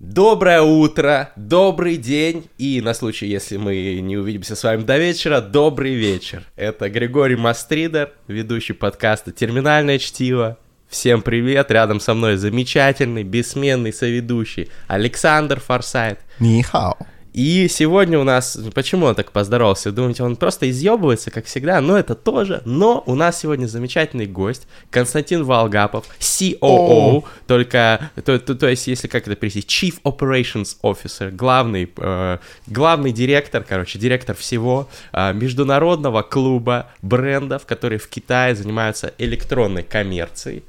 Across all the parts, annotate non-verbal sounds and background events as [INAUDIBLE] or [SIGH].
Доброе утро, добрый день и на случай, если мы не увидимся с вами до вечера, добрый вечер. Это Григорий Мастридер, ведущий подкаста «Терминальное чтиво». Всем привет, рядом со мной замечательный, бессменный соведущий Александр Форсайт. Нихао. И сегодня у нас... Почему он так поздоровался? Думаете, он просто изъебывается, как всегда? Но это тоже. Но у нас сегодня замечательный гость. Константин Волгапов, COO. О. Только... То, то, то есть, если как это перевести? Chief Operations Officer. Главный, э, главный директор, короче, директор всего э, международного клуба брендов, которые в Китае занимаются электронной коммерцией.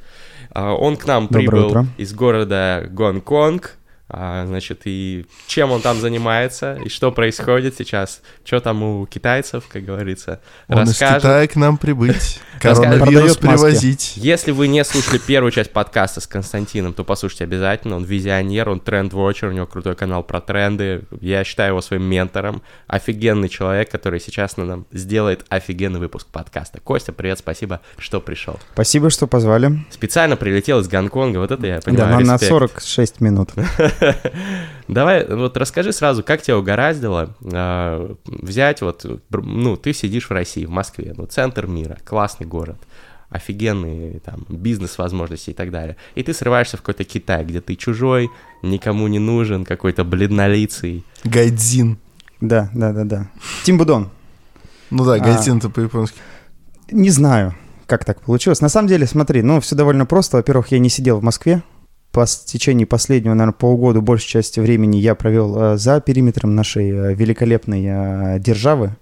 Э, он к нам Доброе прибыл утро. из города Гонконг. А, значит, и чем он там занимается, и что происходит сейчас, что там у китайцев, как говорится, Он из расскажет. Китая к нам прибыть. Коронавирус привозить. Если вы не слушали первую часть подкаста с Константином, то послушайте обязательно. Он визионер, он тренд-вотчер, у него крутой канал про тренды. Я считаю его своим ментором. Офигенный человек, который сейчас на нам сделает офигенный выпуск подкаста. Костя, привет, спасибо, что пришел. Спасибо, что позвали. Специально прилетел из Гонконга, вот это я Да, понимаю, на, на респект. 46 минут. [LAUGHS] Давай, вот расскажи сразу, как тебя угораздило э, взять вот, ну, ты сидишь в России, в Москве, ну, центр мира, классный город, офигенные там бизнес-возможности и так далее. И ты срываешься в какой-то Китай, где ты чужой, никому не нужен, какой-то бледнолицый. Гайдзин. Да, да, да, да. Тимбудон. Ну да, А. гайдзин это по-японски. Не знаю, как так получилось. На самом деле, смотри, ну, все довольно просто. Во-первых, я не сидел в Москве. По течении последнего, наверное, полугода, большей части времени я провел э, за периметром нашей э, великолепной э, державы.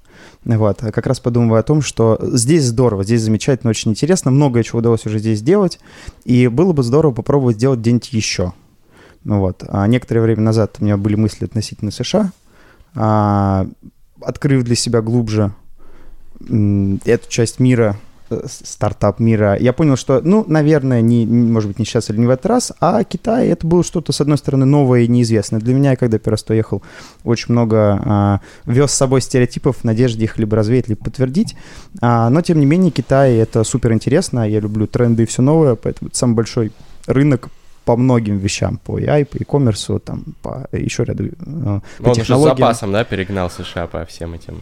Вот, а как раз подумывая о том, что здесь здорово, здесь замечательно, очень интересно, многое чего удалось уже здесь сделать, и было бы здорово попробовать сделать где-нибудь еще. Ну вот, а некоторое время назад у меня были мысли относительно США, а, открыв для себя глубже эту часть мира, стартап мира, я понял, что, ну, наверное, не, может быть, не сейчас или не в этот раз, а Китай это было что-то, с одной стороны, новое и неизвестное. Для меня, я когда первый раз туда ехал, очень много а, вез с собой стереотипов в надежде их либо развеять, либо подтвердить. А, но, тем не менее, Китай это супер интересно. Я люблю тренды и все новое, поэтому это самый большой рынок по многим вещам, по AI, по e-commerce, там, по еще ряду э, по Он уже с запасом, да, перегнал США по всем этим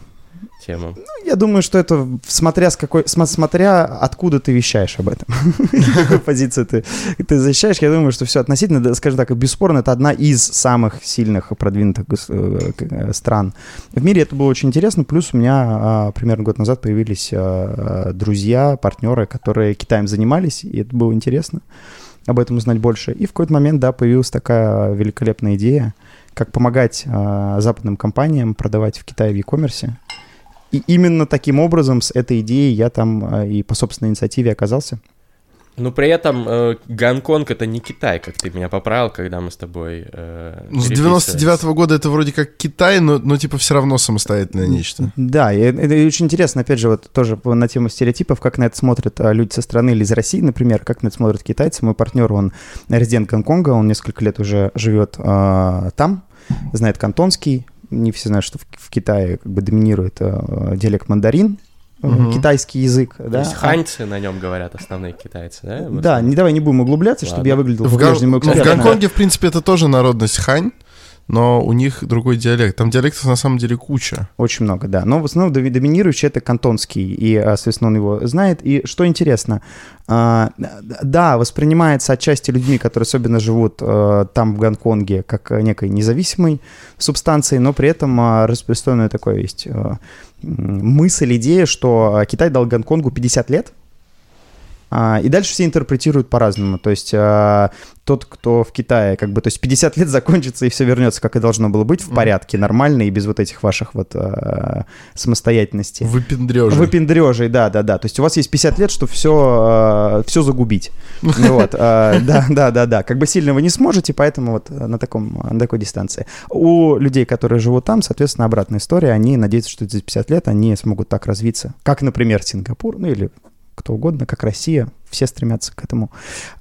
темам. Я думаю, что это смотря с какой, смотря откуда ты вещаешь об этом, [LAUGHS] какой позиции ты, ты защищаешь, я думаю, что все относительно, скажем так, бесспорно, это одна из самых сильных продвинутых э, э, стран в мире. Это было очень интересно. Плюс у меня а, примерно год назад появились а, друзья, партнеры, которые Китаем занимались, и это было интересно об этом узнать больше. И в какой-то момент, да, появилась такая великолепная идея, как помогать а, западным компаниям продавать в Китае в e-commerce. И именно таким образом, с этой идеей я там а, и по собственной инициативе оказался. Но при этом э, Гонконг это не Китай, как ты меня поправил, когда мы с тобой... э, Ну, с переписывались. 99 года это вроде как Китай, но, но типа все равно самостоятельное нечто. Да, и это это очень интересно, опять же, вот тоже на тему стереотипов, как на это смотрят а, люди со стороны или из России, например, как на это смотрят китайцы. Мой партнер, он резидент Гонконга, он несколько лет уже живет а, там, знает кантонский. Не все знают, что в, в Китае как бы доминирует а, диалект мандарин, э, Мгм. китайский язык. То да? есть ханьцы на нем говорят основные китайцы, да? в Да, не давай не будем углубляться, чтобы Ладно. я выглядел В, Гон- в экспертно. Гонконге, в принципе, это тоже народность хань, но у них другой диалект. Там диалектов на самом деле куча. Очень много, да. Но в основном доми- доминирующий это кантонский, и, а, соответственно, он его знает. И что интересно, а, да, воспринимается отчасти людьми, которые особенно живут а, там, в Гонконге, как некой независимой субстанцией, но при этом распространенная такое есть мысль, идея, что Китай дал Гонконгу 50 лет, и дальше все интерпретируют по-разному. То есть а, тот, кто в Китае, как бы, то есть 50 лет [LAUGHS] закончится и все вернется, как и должно было быть, в порядке, нормально и без вот этих ваших вот а, самостоятельности. Выпендрежи. Выпендрежей, да, да, да. То есть у вас есть 50 лет, чтобы все, все загубить. [LAUGHS] Вот, а, да, да, да, да. Как бы сильно вы не сможете, поэтому вот а, на, таком, на такой дистанции. У людей, которые живут там, соответственно, обратная история. Они надеются, что за 50 лет они смогут так развиться, как, например, Сингапур, ну или кто угодно, как Россия. Все стремятся к этому.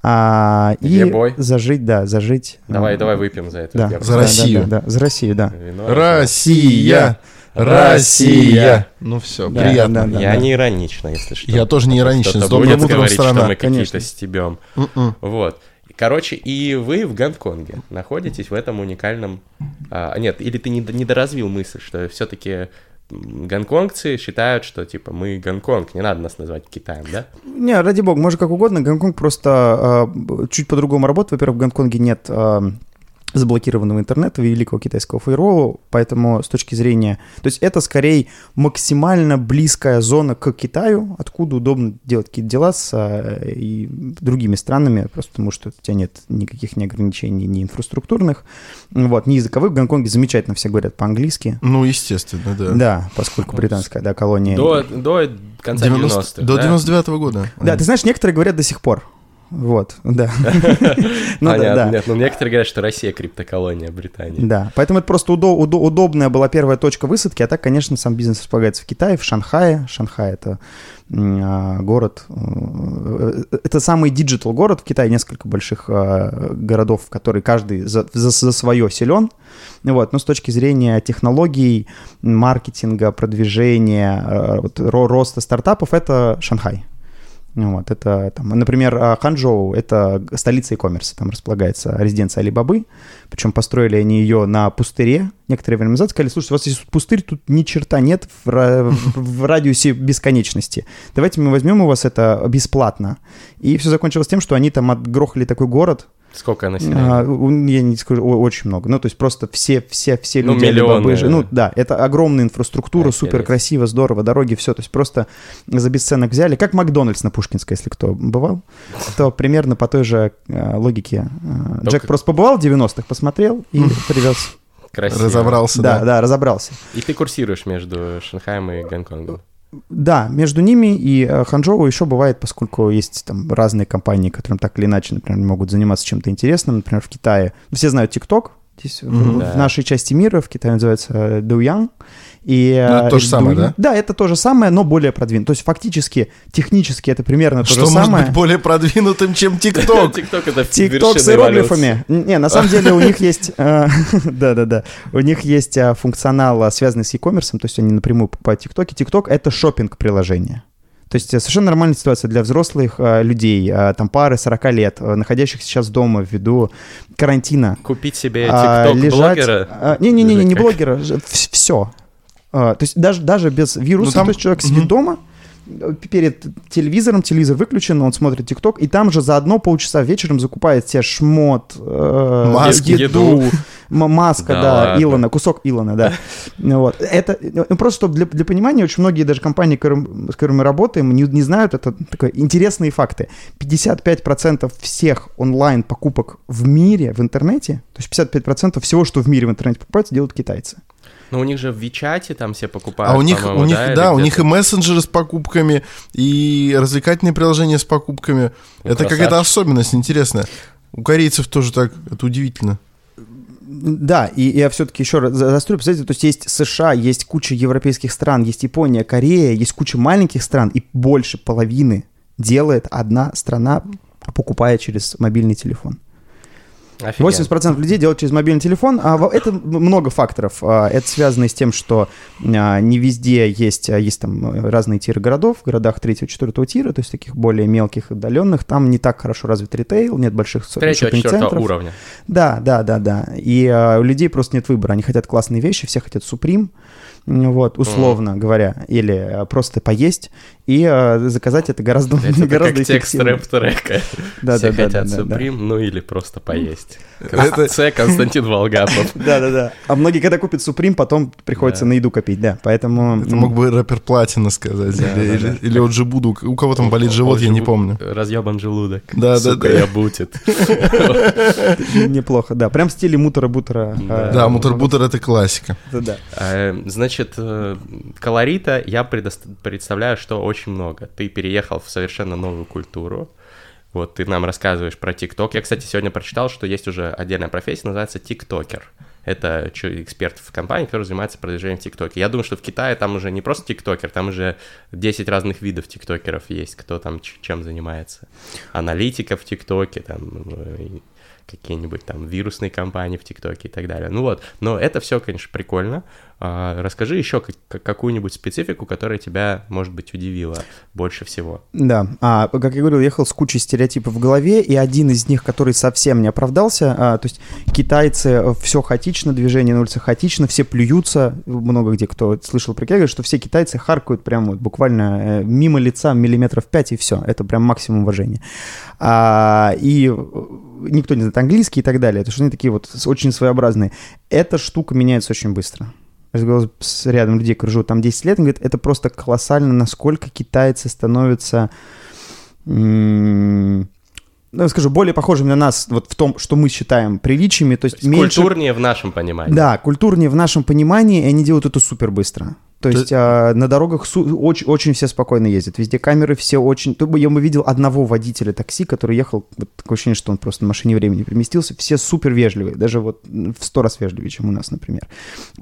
А, и Где бой? зажить, да, зажить. Давай, а, давай выпьем за это. Да. За да, да, Россию. Да, да, за Россию, да. Вино, Россия! Россия! Ну все, Да, приятно. да, да. Я не иронично, если что. Я тоже не иронично. Кто-то С добрым утром, говорить, что страна. мы какие-то стебем. М-м. Вот. Короче, и вы в Гонконге находитесь в этом уникальном... А, нет, или ты не, не доразвил мысль, что все-таки гонконгцы считают, что, типа, мы Гонконг, не надо нас называть Китаем, да? Не, ради бога, может как угодно. Гонконг просто э, чуть по-другому работает. Во-первых, в Гонконге нет э, заблокированного интернета, великого китайского фаервола, поэтому с точки зрения... То есть это скорее максимально близкая зона к Китаю, откуда удобно делать какие-то дела с э, и другими странами, просто потому что у тебя нет никаких ни ограничений, ни инфраструктурных, вот, ни языковых. В Гонконге замечательно все говорят по-английски. Ну, естественно, да. Да, поскольку британская, да, колония. До, до конца 90 90-х, До да? 99 года. Да, ты знаешь, некоторые говорят до сих пор. Вот, да. [LAUGHS] Ну да, Понятно, да. нет, ну некоторые говорят, что Россия криптоколония Британии. Да, поэтому это просто удо- удо- удобная была первая точка высадки, а так, конечно, сам бизнес располагается в Китае, в Шанхае. Шанхай — это а, город, э, это самый digital город в Китае, несколько больших а, городов, которые каждый за, за, за свое силен. Вот, но с точки зрения технологий, маркетинга, продвижения, э, вот, ро- роста стартапов, это Шанхай. Вот, это, там, например, а, Ханчжоу — это столица e-commerce, там располагается резиденция Алибабы, причем построили они ее на пустыре. Некоторые время назад сказали, слушайте, у вас есть пустырь, тут ни черта нет в, ра- в радиусе бесконечности. Давайте мы возьмем у вас это бесплатно. И все закончилось тем, что они там отгрохали такой город, Сколько населения? а, у- я не скажу, очень много. Ну, то есть просто все, все, все Ну, люди миллионы. Жи- Ну, да, это огромная инфраструктура, Офигеть. супер красиво, здорово, дороги, все. То есть просто за бесценок взяли. Как Макдональдс на Пушкинской, если кто бывал, то примерно по той же э, логике. э, Джек Только- просто побывал в 90-х, посмотрел и привез. Красиво. Разобрался, Да, да. да, разобрался. И ты курсируешь между Шанхаем и Гонконгом. Да, между ними и э, Ханчжоу еще бывает, поскольку есть там разные компании, которым так или иначе, например, могут заниматься чем-то интересным. Например, в Китае все знают TikTok. Здесь в- Мгм. в, Да. нашей части мира, в Китае называется э, Douyin. И, Ну, это э, то же самое, Douyin- да? Да, это то же самое, но более продвинуто. То есть фактически, технически это примерно то Что же может самое. быть более продвинутым, чем [LAUGHS] ТикТок? ТикТок это ТикТок с иероглифами. Не, на самом [LAUGHS] деле у них есть, э, [LAUGHS] да-да-да, у них есть функционал, связанный с e-commerce, то есть они напрямую покупают ТикТоки. ТикТок — это шопинг приложение То есть э, совершенно нормальная ситуация для взрослых э, людей, э, там пары 40 лет, э, находящихся сейчас дома ввиду карантина. Купить себе А, ТикТок лежать- блогера. а, Не-не-не, не как? блогера, все. То есть даже, даже без вируса, Ну, там- то есть человек сидит Мгм. дома, э, перед телевизором, телевизор выключен, он смотрит ТикТок, и там же заодно полчаса вечером закупает себе шмот, э, Маски. еду, м- маска, Да да. Илона, кусок Илона, да. Вот. Это, ну, просто чтобы для, для понимания, очень многие даже компании, с которыми мы работаем, не, не знают, это такое, интересные факты. 55% всех онлайн-покупок в мире, в интернете, то есть 55% всего, что в мире в интернете покупается, делают китайцы. Ну, у них же в Вичате там все покупают, А у них, у них, или да, у них и мессенджеры с покупками, и развлекательные приложения с покупками. Ну, это какая-то особенность интересная. У корейцев тоже так, это удивительно. Да, и я все-таки еще раз за- заострю, представьте, то есть есть США, есть куча европейских стран, есть Япония, Корея, есть куча маленьких стран, и больше половины делает одна страна, покупая через мобильный телефон. Офигенно. 80% людей делают через мобильный телефон, а это много факторов. А, Это связано с тем, что а, не везде есть, а, есть там э, разные тиры городов, в городах 3-4 тира, то есть таких более мелких, отдаленных, там не так хорошо развит ритейл, нет больших шоппинг-центров. уровня. Да, да, да, да. И у людей просто нет выбора. Они хотят классные вещи, все хотят Supreme, вот, условно говоря, или просто поесть. И а, заказать это гораздо, Это [LAUGHS] гораздо как текст рэп-трека. Да, Все да, хотят да, да, да. Ну или просто поесть. Это- С. Константин Волгапов. [LAUGHS] Да, да, да. А многие, когда купят Supreme, потом приходится Да. на еду копить, да. Поэтому. Это мог бы рэпер Платина сказать. Да, или, да, или, да. или от Жибуду. У кого там болит живот, я не помню. Разъебан желудок. Да, да, Сука, да. я бутит. [LAUGHS] Неплохо, да. Прям в стиле мутора-бутера. Да. Да, мутор-бутер это классика. Да, да. Э, Значит, э, колорита я представляю, что очень много. Ты переехал в совершенно новую культуру. Вот ты нам рассказываешь про ТикТок. Я, кстати, сегодня прочитал, что есть уже отдельная профессия, называется ТикТокер. Это эксперт в компании, который занимается продвижением в ТикТоке. Я думаю, что в Китае там уже не просто ТикТокер, там уже 10 разных видов ТикТокеров есть, кто там чем занимается. Аналитика в ТикТоке, там э, какие-нибудь там вирусные компании в ТикТоке и так далее. Ну вот, но это все, конечно, прикольно. А, расскажи еще как, какую-нибудь специфику, которая тебя, может быть, удивила больше всего. Да, а, как я говорил, ехал с кучей стереотипов в голове, и один из них, который совсем не оправдался, а, то есть китайцы э, все хаотично, движение на улице хаотично, все плюются, много где кто слышал про говорит, что все китайцы харкают прямо вот буквально э, мимо лица миллиметров 5 и все, это прям максимум уважения. А, и э, никто не знает английский и так далее, это что они такие вот очень своеобразные. Эта штука меняется очень быстро разговаривал с рядом людей, живут там 10 лет, он говорит, это просто колоссально, насколько китайцы становятся, ну, скажу, более похожими на нас вот в том, что мы считаем приличиями. То есть, то есть меньше... культурнее в нашем понимании. Да, культурнее в нашем понимании, и они делают это супер быстро. То есть а, на дорогах су- очень, очень все спокойно ездят. Везде камеры, все очень... Я бы видел одного водителя такси, который ехал, вот такое ощущение, что он просто на машине времени переместился. Все супер вежливые, даже вот в сто раз вежливее, чем у нас, например.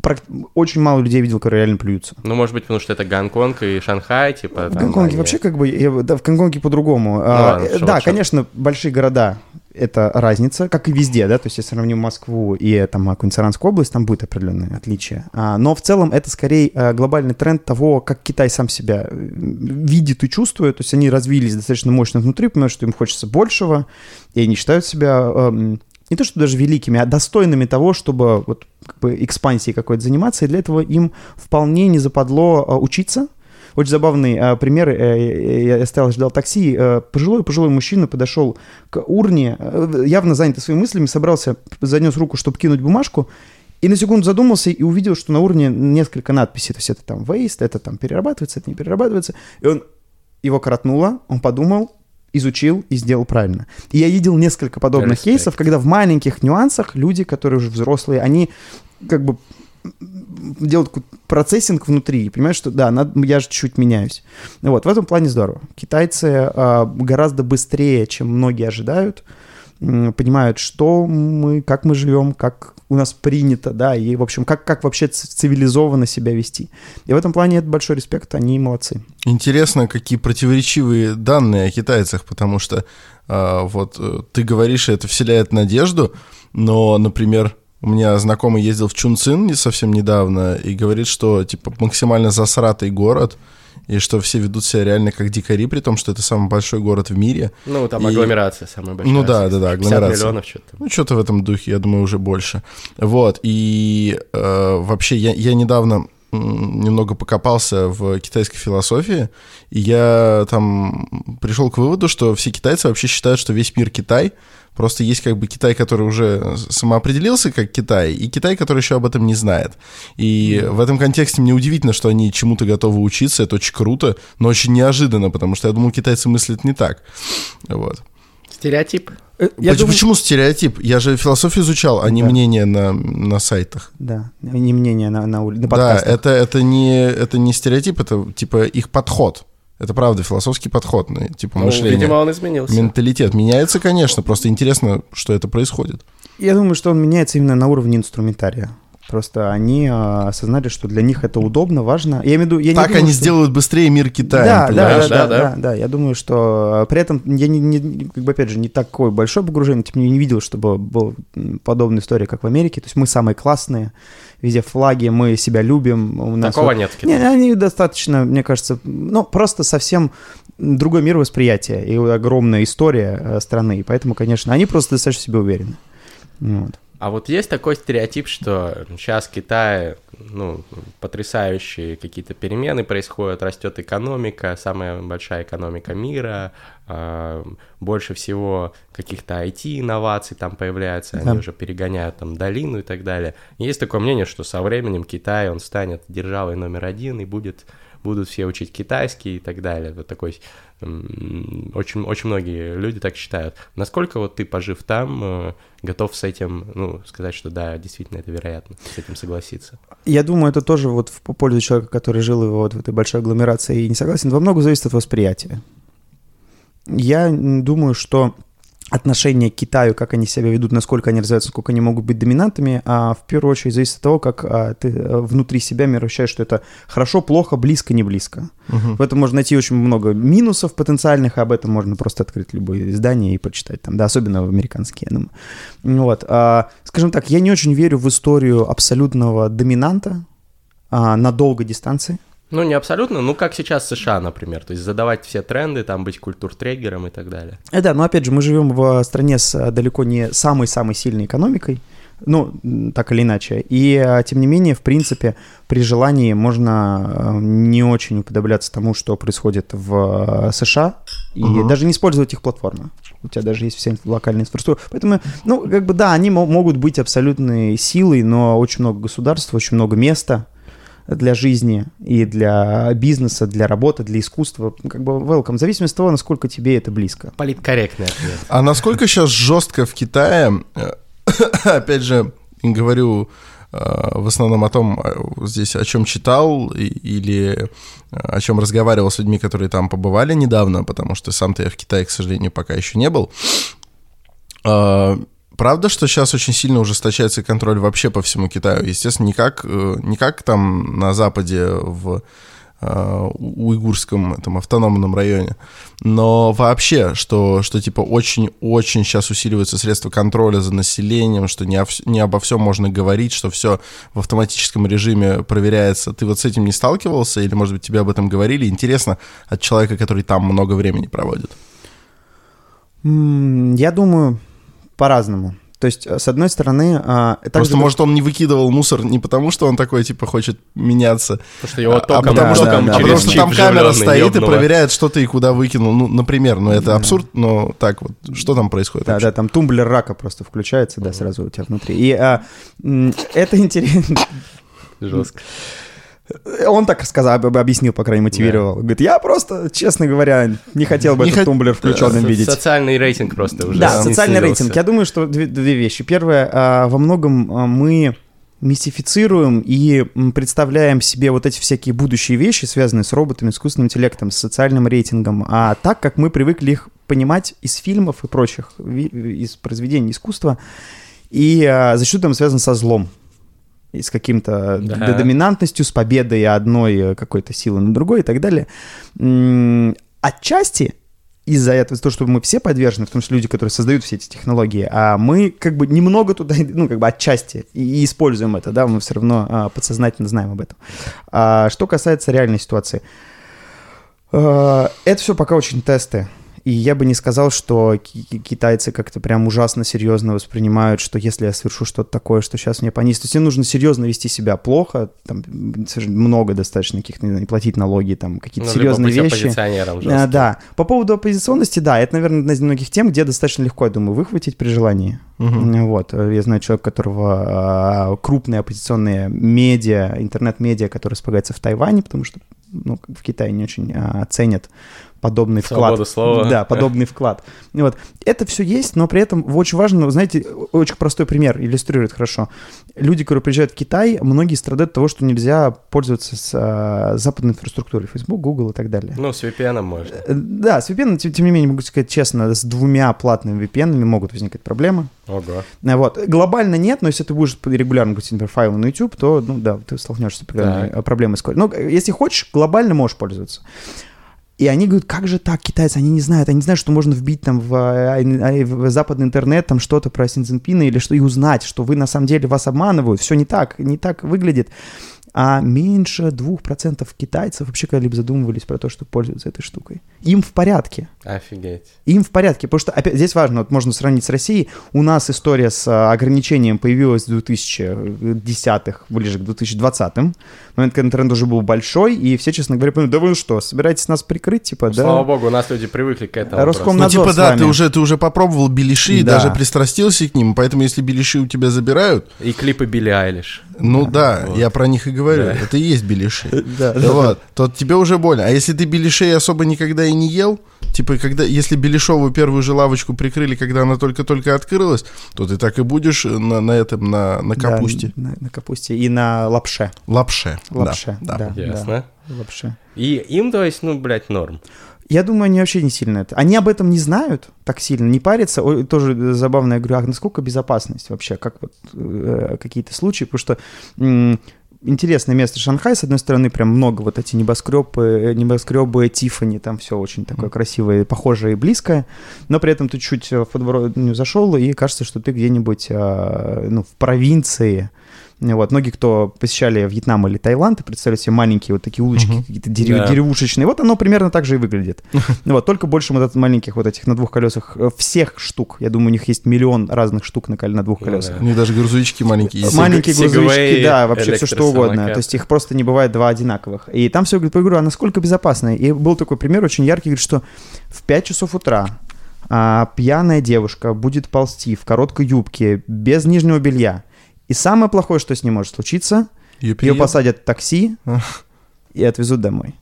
Про... Очень мало людей видел, которые реально плюются. Ну, может быть, потому что это Гонконг и Шанхай, типа... В Гонконге они... вообще как бы... Я, да, в Гонконге по-другому. Ну, а, ладно, да, шел. конечно, большие города это разница, как и везде, да, то есть если сравним Москву и там какую-нибудь Саранскую область, там будет определенное отличие. А, но в целом это скорее а, глобальный тренд того, как Китай сам себя э, видит и чувствует, то есть они развились достаточно мощно внутри, понимают, что им хочется большего, и они считают себя эм, не то что даже великими, а достойными того, чтобы вот как бы экспансией какой-то заниматься, и для этого им вполне не западло учиться, очень забавный э, пример. Э, я стоял, ждал такси. Э, пожилой пожилой мужчина подошел к урне, э, явно занятый своими мыслями, собрался, занес руку, чтобы кинуть бумажку. И на секунду задумался и увидел, что на урне несколько надписей. То есть это там waste, это там перерабатывается, это не перерабатывается. И он его коротнуло, он подумал, изучил и сделал правильно. И я видел несколько подобных Respect. кейсов, когда в маленьких нюансах люди, которые уже взрослые, они как бы делают процессинг внутри и понимают, что да, надо, я же чуть меняюсь. Вот, в этом плане здорово. Китайцы э, гораздо быстрее, чем многие ожидают, э, понимают, что мы, как мы живем, как у нас принято, да, и, в общем, как, как вообще цивилизованно себя вести. И в этом плане это большой респект, они молодцы. Интересно, какие противоречивые данные о китайцах, потому что э, вот ты говоришь, это вселяет надежду, но, например, у меня знакомый ездил в Чунцин не совсем недавно и говорит, что типа максимально засратый город, и что все ведут себя реально как дикари, при том, что это самый большой город в мире. Ну, там и... агломерация самая большая. Ну да, да, да, агломерация. миллионов что-то. Ну, что-то в этом духе, я думаю, уже больше. Вот, и э, вообще я, я недавно немного покопался в китайской философии, и я там пришел к выводу, что все китайцы вообще считают, что весь мир Китай, Просто есть как бы Китай, который уже самоопределился как Китай, и Китай, который еще об этом не знает. И в этом контексте мне удивительно, что они чему-то готовы учиться, это очень круто, но очень неожиданно, потому что я думал, китайцы мыслят не так. Вот. Стереотип. Э, я почему, думаю... почему стереотип? Я же философию изучал, а не да. мнение на, на сайтах. Да, не мнение на, на, на Да, это, это, не, это не стереотип, это типа их подход. Это правда философский подход, ну, типа ну, мышление. Видимо, он изменился. Менталитет меняется, конечно, просто интересно, что это происходит. Я думаю, что он меняется именно на уровне инструментария. Просто они а, осознали, что для них это удобно, важно. Я имею в виду, я так не думаю, они что... сделают быстрее мир Китая. Да, да, да, да, да, да. Я думаю, что а, при этом я не, не, как бы опять же не такое большое погружение, типа не видел, чтобы была подобная история, как в Америке. То есть мы самые классные, везде флаги, мы себя любим. У нас Такого вот... нет. Не, они достаточно, мне кажется, ну просто совсем другой мир восприятия и огромная история э, страны, и поэтому, конечно, они просто достаточно себе уверены. Вот. А вот есть такой стереотип, что сейчас в Китае, ну, потрясающие какие-то перемены происходят, растет экономика, самая большая экономика мира, э, больше всего каких-то IT-инноваций там появляется, да. они уже перегоняют там долину и так далее. есть такое мнение, что со временем Китай, он станет державой номер один и будет будут все учить китайский и так далее. Вот такой очень, очень многие люди так считают. Насколько вот ты, пожив там, э, готов с этим, ну, сказать, что да, действительно это вероятно, с этим согласиться? Я думаю, это тоже вот в пользу человека, который жил вот в этой большой агломерации и не согласен, во многом зависит от восприятия. Я думаю, что отношение к Китаю, как они себя ведут, насколько они развиваются, сколько они могут быть доминантами, а в первую очередь зависит от того, как а, ты а, внутри себя ощущаешь, что это хорошо, плохо, близко, не близко. Uh-huh. В этом можно найти очень много минусов потенциальных, а об этом можно просто открыть любое издание и почитать там, да, особенно в американские, я думаю. Вот. А, скажем так, я не очень верю в историю абсолютного доминанта, а, на долгой дистанции. Ну, не абсолютно, ну, как сейчас США, например, то есть задавать все тренды, там быть культуртрегером и так далее. Э, да, но опять же, мы живем в стране с а, далеко не самой-самой сильной экономикой, ну, так или иначе. И, а, тем не менее, в принципе, при желании можно а, не очень уподобляться тому, что происходит в а, США, и Мгм. даже не использовать их платформы. У тебя даже есть вся локальная инфраструктура. Поэтому, ну, как бы, да, они мо- могут быть абсолютной силой, но очень много государств, очень много места для жизни и для бизнеса, для работы, для искусства. Ну, Как бы welcome, в зависимости от того, насколько тебе это близко. Политкорректный ответ. А насколько сейчас жестко в Китае, э, [COUGHS] опять же, говорю э, в основном о том, здесь о чем читал или э, о чем разговаривал с людьми, которые там побывали недавно, потому что сам-то я в Китае, к сожалению, пока еще не был. Правда, что сейчас очень сильно ужесточается контроль вообще по всему Китаю? Естественно, не как, э, не как там на Западе в э, уйгурском этом автономном районе, но вообще, что, что типа очень-очень сейчас усиливаются средства контроля за населением, что не, о вс- не обо всем можно говорить, что все в автоматическом режиме проверяется. Ты вот с этим не сталкивался или, может быть, тебе об этом говорили? Интересно от человека, который там много времени проводит. Я думаю, по-разному. То есть, э, с одной стороны... а, Просто, же, может, он не выкидывал мусор не потому, что он такой, типа, хочет меняться, Потому что его а, потому, да, что, да, током да. а потому что чип там камера вживлённый стоит и ёбнуло. проверяет, что ты и куда выкинул. Ну, например, ну это абсурд, но так вот, что там происходит? Да, вообще? да, там тумблер рака просто включается, да, сразу у тебя внутри. И а, это интересно. Жестко. Он так рассказал, об- объяснил, по крайней мере, мотивировал. Говорит, я просто, честно говоря, не хотел бы Не этот хот- тумблер включенным Со- видеть. Социальный рейтинг просто уже Да, социальный снизился. рейтинг. Я думаю, что две, две вещи. Первое, а, во многом а, мы мистифицируем и представляем себе вот эти всякие будущие вещи, связанные с роботами, искусственным интеллектом, с социальным рейтингом, а так, как мы привыкли их понимать из фильмов и прочих, из произведений искусства, и а, зачастую там связан со злом и с каким-то Да. доминантностью, с победой одной э, какой-то силы над другой и так далее. Отчасти из-за этого, из-за того, что мы все подвержены, в том числе люди, которые создают все эти технологии, а мы как бы немного туда, [LAUGHS] ну, как бы отчасти и, и используем это, да, мы все равно а, подсознательно знаем об этом. А что касается реальной ситуации, э, это все пока очень тесты. И я бы не сказал, что ки- ки- китайцы как-то прям ужасно серьезно воспринимают, что если я совершу что-то такое, что сейчас мне понизит, то есть им нужно серьезно вести себя плохо, там много достаточно каких-то, не платить налоги, там какие-то Ну, серьезные вещи. А, да. По поводу оппозиционности, да, это, наверное, одна из многих тем, где достаточно легко, я думаю, выхватить при желании. Мгм. Вот. Я знаю человека, которого а, крупные оппозиционные медиа, интернет-медиа, которые располагаются в Тайване, потому что ну, в Китае не очень а, ценят подобный Свободу вклад. слова. Да, подобный вклад. Вот. Это все есть, но при этом очень важно, знаете, очень простой пример иллюстрирует хорошо. Люди, которые приезжают в Китай, многие страдают от того, что нельзя пользоваться с а, западной инфраструктурой, Facebook, Google и так далее. Ну, с VPN можно. Э, Да, с VPN, тем, тем не менее, могу сказать честно, с двумя платными VPN могут возникать проблемы. Ого. А, Вот. Глобально нет, но если ты будешь регулярно густить, например, файлы на YouTube, то, ну да, ты столкнешься с проблемой скоро. Но э, если хочешь, глобально можешь пользоваться. И они говорят, как же так, китайцы, они не знают, они не знают, что можно вбить там в, э, э, в западный интернет там что-то про Синьцзинпина или что, и узнать, что вы на самом деле вас обманывают, все не так, не так выглядит. А меньше 2% китайцев вообще когда-либо задумывались про то, что пользуются этой штукой. Им в порядке. Офигеть. Им в порядке, потому что опять, здесь важно, вот можно сравнить с Россией. У нас история с а, ограничением появилась в 2010-х, ближе к 2020-м. Момент, когда интернет уже был большой, и все, честно говоря, поняли, да вы что, собираетесь нас прикрыть, типа, да? Слава богу, у нас люди привыкли к этому. Роском- просто. Ну, типа, да, ты уже, ты уже попробовал беляши и Да. даже пристрастился к ним, поэтому если беляши у тебя забирают, И клипы Билли Айлиш. ну да, Вот. я про них и говорю, Да. это и есть беляши. Да, [LAUGHS] Да Вот, то тебе уже больно. А если ты беляшей особо никогда и не ел, типа, когда, если беляшовую первую же лавочку прикрыли, когда она только-только открылась, то ты так и будешь на, на этом, на, на Да, капусте. на, на капусте и на лапше. Лапше. да, Лапше, да. да. Ясно. лапше. И им, то есть, ну, блядь, норм. Я думаю, они вообще не сильно это. Они об этом не знают так сильно, не парятся. Ой, тоже забавно, я говорю, а насколько безопасность вообще, как вот э, какие-то случаи, потому что интересное место Шанхай, с одной стороны, прям много вот эти небоскребы, небоскребы Тифани, там все очень такое красивое, похожее и близкое, но при этом ты чуть в подворотню зашел, и кажется, что ты где-нибудь а, ну, в провинции, Вот. Многие, кто посещали Вьетнам или Таиланд, и представляют себе маленькие вот такие улочки, Мгм. какие-то дерев- Да. деревушечные. Вот оно примерно так же и выглядит. [LAUGHS] Вот, только больше вот от маленьких вот этих на двух колесах э, всех штук. Я думаю, у них есть миллион разных штук на, коле- на двух Ну колесах. У них даже грузовички маленькие есть. Маленькие грузовички, да, вообще все что угодно. То есть их просто не бывает два одинаковых. И там все говорит, говорю, а насколько безопасно? И был такой пример очень яркий, говорит, что в 5 часов утра а, пьяная девушка будет ползти в короткой юбке, без нижнего белья. И самое плохое, что с ней может случиться, Ее посадят в такси и отвезут домой.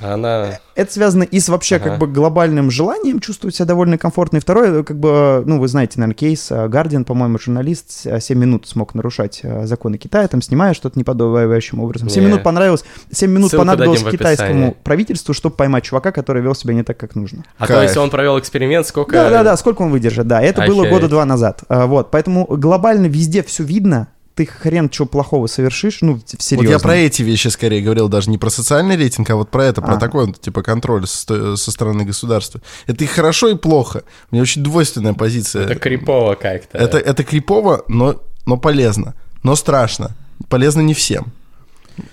Она... Это связано и с вообще Ага. как бы глобальным желанием чувствовать себя довольно комфортно. И второе, как бы, ну, вы знаете, наверное, кейс э, Guardian, по-моему, журналист э, 7 минут смог нарушать э, законы Китая, там снимая что-то неподобающим образом. 7 Не. минут понравилось, 7 минут Ссылку понадобилось китайскому правительству, чтобы поймать чувака, который вел себя не так, как нужно. А то, Кайф. если он провел эксперимент, сколько... Да, да, да, сколько он выдержит, да. Это было Охереть. года два назад. Вот, поэтому глобально везде все видно, ты хрен чего плохого совершишь, ну, Вот серьезно. я про эти вещи скорее говорил, даже не про социальный рейтинг, а вот про это, про А. такой, вот, типа, контроль со, со стороны государства. Это и хорошо, и плохо. У меня очень двойственная позиция. Это крипово как-то. Это, это крипово, но, но полезно. Но страшно. Полезно не всем.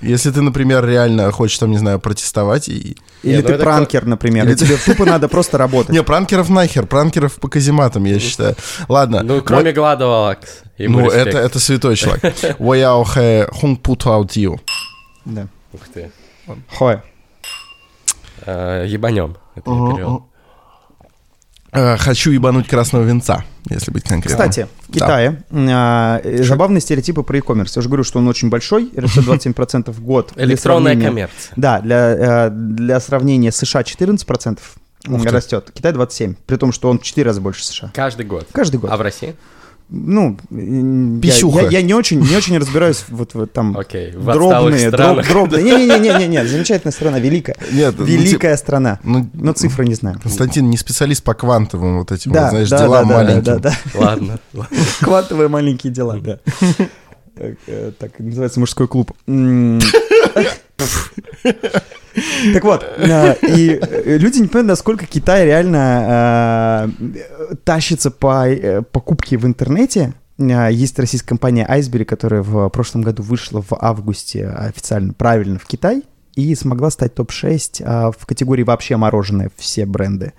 Если ты, например, реально хочешь, там, не знаю, протестовать и... Или Не, ну ты пранкер, например, Или и тебе тупо надо просто работать. Не, пранкеров нахер, пранкеров по казематам, я считаю. Ладно. Ну, кроме Гладова, ему Ну, это, это святой человек. [LAUGHS] Вояо хэ хунг пут аут ю. Да. Ух ты. Хой. Э, Ебанем. Это я перевел. Э, Хочу ебануть красного венца, если быть конкретным. Кстати, в Китае а, э, забавные стереотипы про e-commerce. Я уже говорю, что он очень большой, растет 27% в год. Электронная коммерция. Да, для, э, для сравнения США 14% Ух ты. растет, Китай 27%, при том, что он в 4 раза больше США. Каждый год. Каждый год. А в России? Ну, м, я, я- я не очень, не очень разбираюсь вот в там Окей. В дробные, дроб- дробные. Не-не-не-не, замечательная страна, великая. Нет, ну, Великая страна. Ну, Но цифры не знаю. Константин не специалист по квантовым вот этим, Да, вот, знаешь, да, делам да, да, маленьким. да, да. Ладно. ладно. Квантовые маленькие дела, да. [LAUGHS] Так, э, Так, называется мужской клуб. Так вот, э, и э, люди не понимают, насколько Китай реально э, тащится по покупке в интернете. Есть российская компания Iceberry, которая в прошлом году вышла в августе официально правильно в Китай и смогла стать топ-6 а, в категории вообще мороженое все бренды.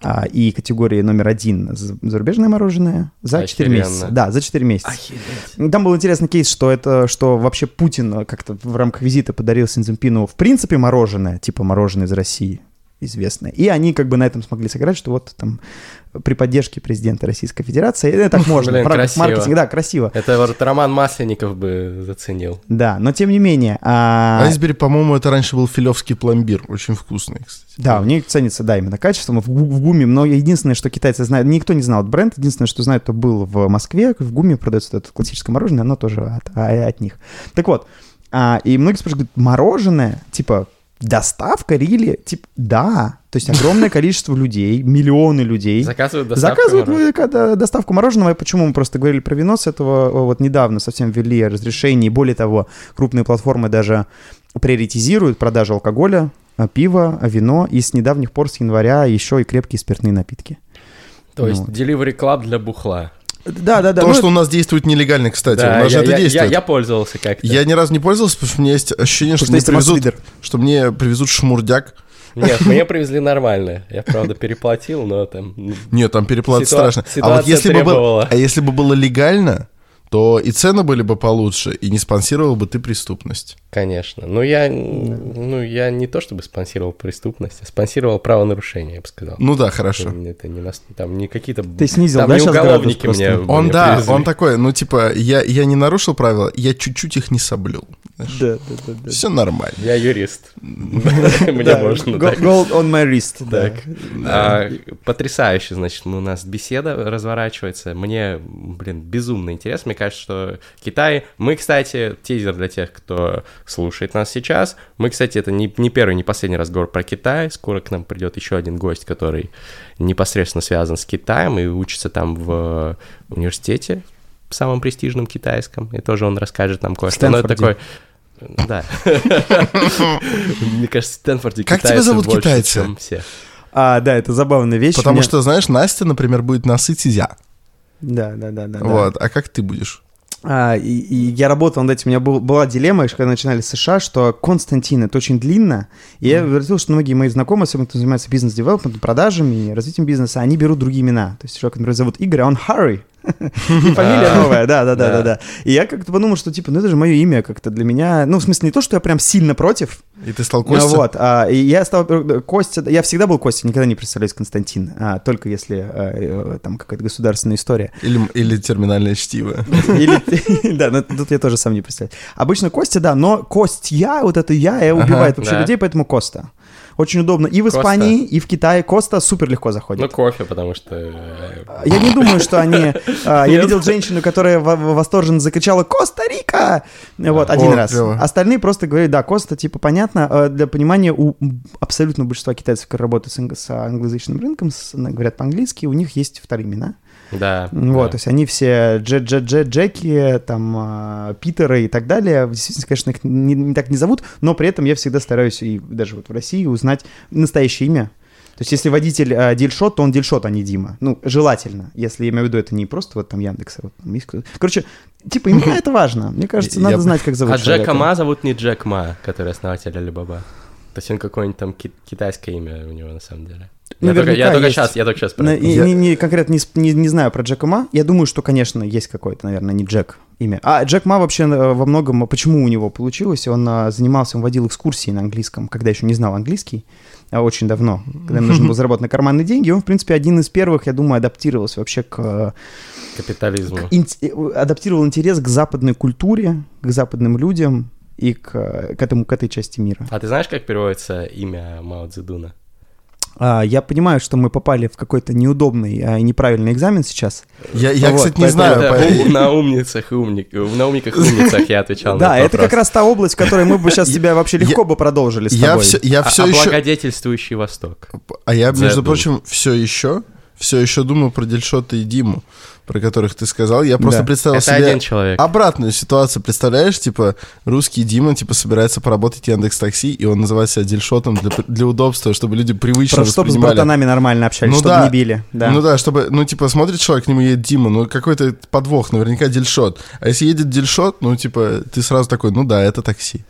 А, И категории номер один за- зарубежное мороженое за 4 Охеренно. месяца. Да, за 4 месяца. Охереть. Там был интересный кейс, что это, что вообще Путин как-то в рамках визита подарил Синзинпину в принципе мороженое, типа мороженое из России известное. И они как бы на этом смогли сыграть, что вот там при поддержке президента Российской Федерации, э, так можно, Блин, красиво. маркетинга, да, красиво. Это вот Роман Масленников бы заценил. Да, но тем не менее, а, Айсбери, по-моему, это раньше был филевский пломбир, очень вкусный, кстати. Да, у них ценится, да, именно качеством. В, в ГУМе, но единственное, что китайцы знают, никто не знал этот бренд, единственное, что знают, то был в Москве, в ГУМе продается это классическое мороженое, оно тоже от, а- от них. Так вот, а, и многие спрашивают, говорят, мороженое, типа, доставка, рили? Типа, да. То есть огромное количество людей, миллионы людей. Заказывают доставку. Заказывают мороженого. доставку мороженого. И почему мы просто говорили про вино с этого? о, Вот недавно совсем ввели разрешение. И более того, крупные платформы даже приоритизируют продажу алкоголя, а, пива, а, вино. И с недавних пор, с января, еще и крепкие спиртные напитки. То есть Ну. Delivery Club для бухла. Да, да, да. То, ну, что у нас действует нелегально, кстати. Да, у нас же я, это я- действует. я- я пользовался как-то. Я ни разу не пользовался, потому что у меня есть ощущение, что, что мне привезут, что мне привезут шмурдяк. Нет, мне привезли нормально. Я, правда, переплатил, но там... Нет, там переплата Ситуа- страшно. А вот ситуация если бы, было, а если бы было легально, то и цены были бы получше, и не спонсировал бы ты преступность. Конечно. Но я, ну, я не то чтобы спонсировал преступность, а спонсировал правонарушение, я бы сказал. Ну да, хорошо. Это, это не, нас- там не какие-то... Ты снизил, там да, не уголовники мне? Он, мне да, привезли. он такой, ну, типа, я, я не нарушил правила, я чуть-чуть их не соблюл. Да, да, да, да. Все нормально. Я юрист. [LAUGHS] [LAUGHS] Мне Да, можно. Gold on my wrist. Так. А, потрясающе, значит, у нас беседа разворачивается. Мне, блин, безумно интересно. Мне кажется, что Китай... Мы, кстати, тизер для тех, кто слушает нас сейчас. Мы, кстати, это не, не первый, не последний разговор про Китай. Скоро к нам придет еще один гость, который непосредственно связан с Китаем и учится там в университете самом престижном китайском. И тоже он расскажет нам кое-что. Но это такой... Да. [LAUGHS] Мне кажется, в Стэнфорде Как тебя зовут больше, китайцы? чем все. А, да, это забавная вещь. Потому что, знаешь, Настя, например, будет насытить я. Да, да, да, да. да. Вот. А как ты будешь? А, и, и я работал над этим, у меня был, была дилемма, когда начинали с США, что Константин это очень длинно, и я обратил, что многие мои знакомые, особенно кто занимается бизнес-девелопментом, продажами, развитием бизнеса, они берут другие имена. То есть человек, например, зовут Игорь, а он Харри, и фамилия новая, да, да, да, да, да. И я как-то подумал, что типа, ну это же мое имя как-то для меня. Ну, в смысле, не то, что я прям сильно против. И ты стал Костя? Вот, а, и я стал э, Костя, я всегда был Костя, никогда не представляюсь Константин, а, только если а, э, там какая-то государственная история. Или, или терминальное чтиво. Или, [LAUGHS] да, но тут я тоже сам не представляю. Обычно Костя, да, но Кость я, вот это я, я убивает вообще людей, поэтому Коста. Очень удобно и в Коста. Испании, и в Китае. Коста супер легко заходит. Ну, кофе, потому что... э, Я не думаю, что они... [LAUGHS] а, Я видел женщину, которая во- во- восторженно закричала «Коста-Рика!» Вот, один раз. Остальные просто говорят, да, Коста, типа, понятно. А, Для понимания, у абсолютно большинства китайцев, которые работают с анг- с англоязычным рынком, говорят по-английски, у них есть вторые имена. Да. Вот, да. то есть они все Дже Дже Дже Джеки, там, а, Питеры и так далее. В действительности, конечно, их не, не так не зовут, но при этом я всегда стараюсь, и даже вот в России, узнать настоящее имя. То есть если водитель а, Дильшот, то он Дильшот, а не Дима. Ну, желательно, если я имею в виду, это не просто вот там Яндекс, вот там есть. Короче, типа, имена это важно. Мне кажется, [LAUGHS] надо знать, как зовут А человека. Джека Ма зовут не Джек Ма, который основатель Алибаба. То есть он какое-нибудь там ки- китайское имя у него на самом деле. Я только, Наверняка я только сейчас, я только сейчас На- Я- не, не- конкретно не, не, не знаю про Джека Ма. Я думаю, что, конечно, есть какое-то, наверное, не Джек имя. А Джек Ма вообще э, во многом, почему у него получилось, он а, занимался, он водил экскурсии на английском, когда еще не знал английский, а очень давно, когда ему нужно было [LAUGHS] заработать на карманные деньги. Он, в принципе, один из первых, я думаю, адаптировался вообще к... э, Капитализму. инт- э, адаптировал интерес к западной культуре, к западным людям и к, э, к, этому, к этой части мира. А ты знаешь, как переводится имя Мао Цзэдуна? А, я понимаю, что мы попали в какой-то неудобный а, и неправильный экзамен сейчас. Я, я Вот, кстати, не знаю. По- у- на умницах и умник, на умниках и умницах я отвечал на Да, это как раз та область, в которой мы бы сейчас [LAUGHS] тебя вообще легко бы продолжили с тобой. я А- все еще... Облагодетельствующий Восток. А я, между прочим, все еще, все еще думаю про Дельшота и Диму, про которых ты сказал. Я просто Да. представил Это себе один человек. обратную ситуацию. Представляешь, типа, русский Дима, типа, собирается поработать Яндекс Такси, и он называет себя Дельшотом для, для удобства, чтобы люди привычно Просто чтобы с братанами нормально общались, Ну чтобы да. не били. Да. Ну да, чтобы, ну, типа, смотрит человек, к нему едет Дима, ну, какой-то подвох, наверняка Дельшот. А если едет Дельшот, ну, типа, ты сразу такой, ну да, это такси.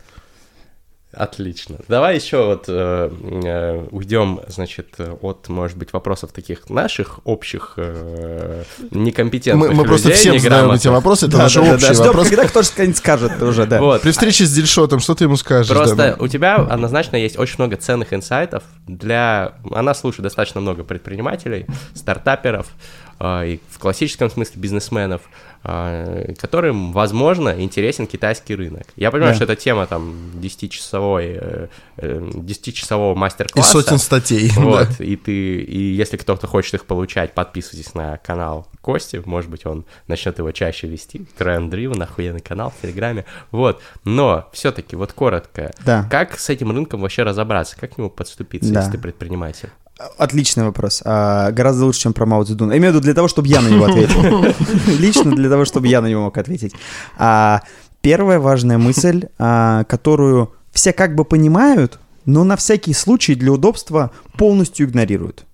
Отлично. Давай еще вот э, э, уйдем, значит, от, может быть, вопросов таких наших общих, э, некомпетентных Мы, мы просто людей, всем задаем эти вопросы, это Да, наши да, да, общие да. Ждем, вопросы. когда кто-то что-нибудь скажет уже, да. Вот. При встрече с Дельшотом, что ты ему скажешь? Просто да, ну? у тебя однозначно есть очень много ценных инсайтов для... Она слушает достаточно много предпринимателей, стартаперов, э, и в классическом смысле бизнесменов, которым, возможно, интересен китайский рынок. Я понимаю, Да. что это тема там 10-часовой, э, э, 10-часового И мастер-класса. сотен статей. [LAUGHS] да. Вот, и ты, и если кто-то хочет их получать, подписывайтесь на канал Кости, может быть, он начнет его чаще вести, Тренд Дривен, охуенный канал в Телеграме, вот, но все-таки, вот коротко, Да. как с этим рынком вообще разобраться, как к нему подступиться, Да. если ты предприниматель? Отличный вопрос. А, гораздо лучше, чем про Мао Цзэдуна. Имею в виду для того, чтобы я на него ответил. [LAUGHS] Лично для того, чтобы я на него мог ответить. А, Первая важная мысль, а, которую все как бы понимают, но на всякий случай для удобства полностью игнорируют.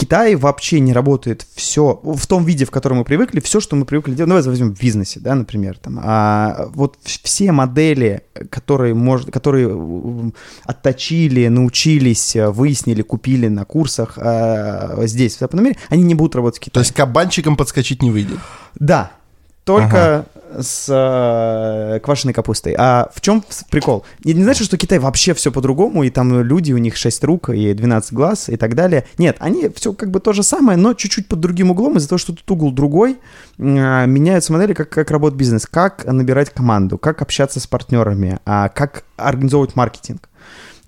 Китае вообще не работает все в том виде, в котором мы привыкли, все, что мы привыкли делать. Ну, Давайте возьмем в бизнесе, да, например. Там, а, вот все модели, которые, может, которые м, отточили, научились, э, выяснили, купили на курсах а, здесь, в западном мире, они не будут работать в То Китае. есть кабанчиком подскочить не выйдет. Да, только с э, квашеной капустой. А в чем прикол? И не значит, что Китай вообще все по-другому, и там люди, у них 6 рук и 12 глаз и так далее. Нет, они все как бы то же самое, но чуть-чуть под другим углом, из-за того, что тут угол другой, э, меняются модели, как, как работает бизнес, как набирать команду, как общаться с партнерами, а, как организовывать маркетинг.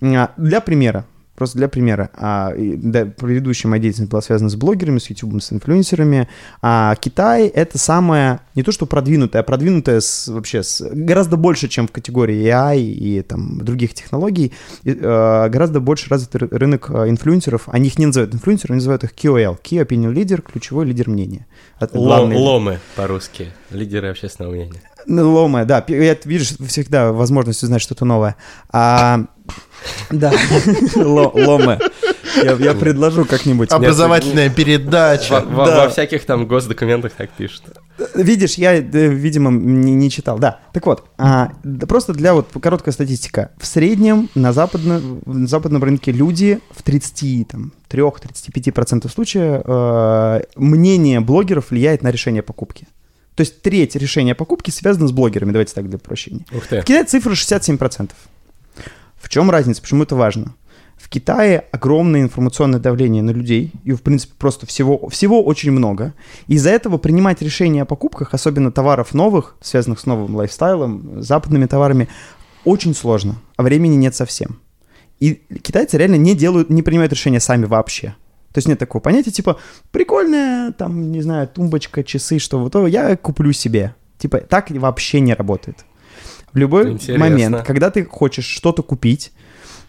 А, Для примера, просто для примера, а, и, да, предыдущая моя деятельность была связана с блогерами, с YouTube, с инфлюенсерами. А Китай — это самое, не то что продвинутое, а продвинутое с, вообще с, гораздо больше, чем в категории AI и там, других технологий, и, э, гораздо больше развит ры- рынок э, инфлюенсеров. Они их не называют инфлюенсерами, они называют их KOL, Key Opinion Leader, ключевой лидер мнения. Это главный- ломы по-русски, лидеры общественного мнения. Ломы, да. Я, видишь, всегда возможность узнать что-то новое. А, да, Ло- ломы. Я, я предложу как-нибудь. Образовательная передача. Во, во- Да. во всяких там госдокументах так пишут. Видишь, я, э, видимо, не, не читал. Да. Так вот, а, да просто для вот короткая статистика. В среднем на, западно, на западном рынке люди в 33-35% случаев э, мнение блогеров влияет на решение покупки. То есть треть решения покупки связана с блогерами, давайте так для упрощения. Ух ты. В Китае цифра 67%. В чем разница? Почему это важно? В Китае огромное информационное давление на людей, и, в принципе, просто всего, всего очень много. Из-за этого принимать решения о покупках, особенно товаров новых, связанных с новым лайфстайлом, западными товарами, очень сложно, а времени нет совсем. И китайцы реально не делают, не принимают решения сами вообще. То есть нет такого понятия, типа, прикольная, там, не знаю, тумбочка, часы, что вот, я куплю себе. Типа, так вообще не работает. В любой Интересно. момент, когда ты хочешь что-то купить,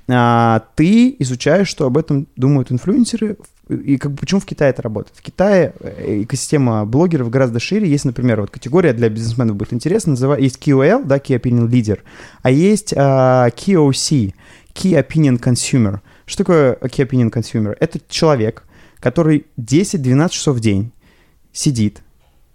а, ты изучаешь, что об этом думают инфлюенсеры, и как бы почему в Китае это работает. В Китае э, экосистема блогеров гораздо шире. Есть, например, вот категория для бизнесменов будет интересно, называ- есть KOL, да, Key Opinion Leader, а есть а, KOC, Key Opinion Consumer. Что такое Key Opinion Consumer? Это человек, который 10-12 часов в день сидит